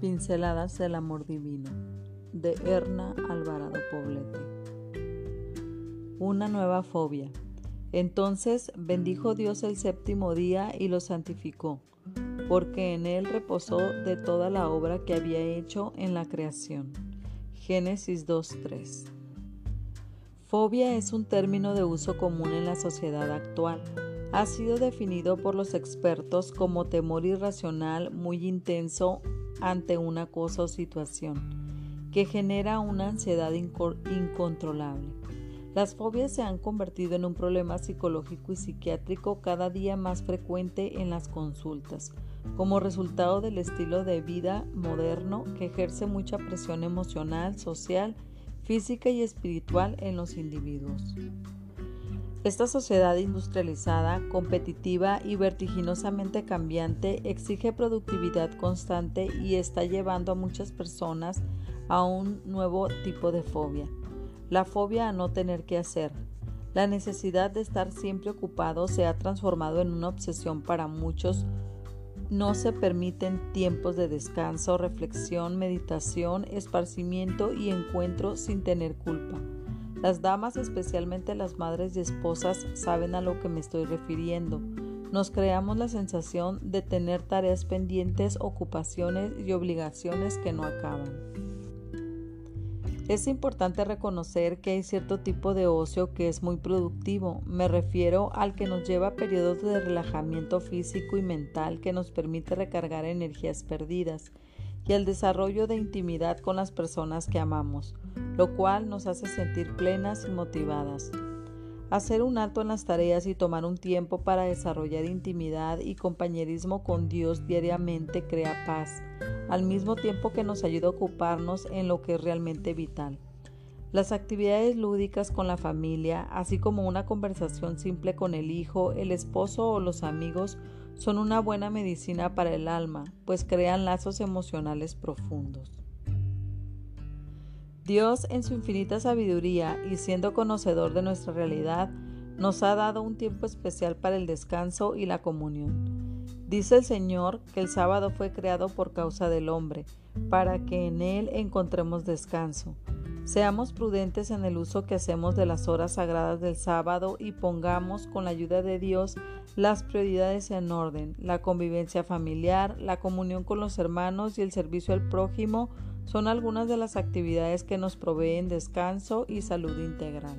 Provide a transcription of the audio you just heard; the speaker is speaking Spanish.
Pinceladas del Amor Divino de Erna Alvarado Poblete. Una nueva fobia. Entonces bendijo Dios el séptimo día y lo santificó, porque en él reposó de toda la obra que había hecho en la creación. Génesis 2.3. Fobia es un término de uso común en la sociedad actual ha sido definido por los expertos como temor irracional muy intenso ante una cosa o situación, que genera una ansiedad incontrolable. Las fobias se han convertido en un problema psicológico y psiquiátrico cada día más frecuente en las consultas, como resultado del estilo de vida moderno que ejerce mucha presión emocional, social, física y espiritual en los individuos. Esta sociedad industrializada, competitiva y vertiginosamente cambiante exige productividad constante y está llevando a muchas personas a un nuevo tipo de fobia, la fobia a no tener que hacer. La necesidad de estar siempre ocupado se ha transformado en una obsesión para muchos. No se permiten tiempos de descanso, reflexión, meditación, esparcimiento y encuentro sin tener culpa. Las damas, especialmente las madres y esposas, saben a lo que me estoy refiriendo. Nos creamos la sensación de tener tareas pendientes, ocupaciones y obligaciones que no acaban. Es importante reconocer que hay cierto tipo de ocio que es muy productivo. Me refiero al que nos lleva a periodos de relajamiento físico y mental que nos permite recargar energías perdidas y el desarrollo de intimidad con las personas que amamos, lo cual nos hace sentir plenas y motivadas. Hacer un alto en las tareas y tomar un tiempo para desarrollar intimidad y compañerismo con Dios diariamente crea paz, al mismo tiempo que nos ayuda a ocuparnos en lo que es realmente vital. Las actividades lúdicas con la familia, así como una conversación simple con el hijo, el esposo o los amigos, son una buena medicina para el alma, pues crean lazos emocionales profundos. Dios, en su infinita sabiduría y siendo conocedor de nuestra realidad, nos ha dado un tiempo especial para el descanso y la comunión. Dice el Señor que el sábado fue creado por causa del hombre, para que en él encontremos descanso. Seamos prudentes en el uso que hacemos de las horas sagradas del sábado y pongamos con la ayuda de Dios las prioridades en orden. La convivencia familiar, la comunión con los hermanos y el servicio al prójimo son algunas de las actividades que nos proveen descanso y salud integral.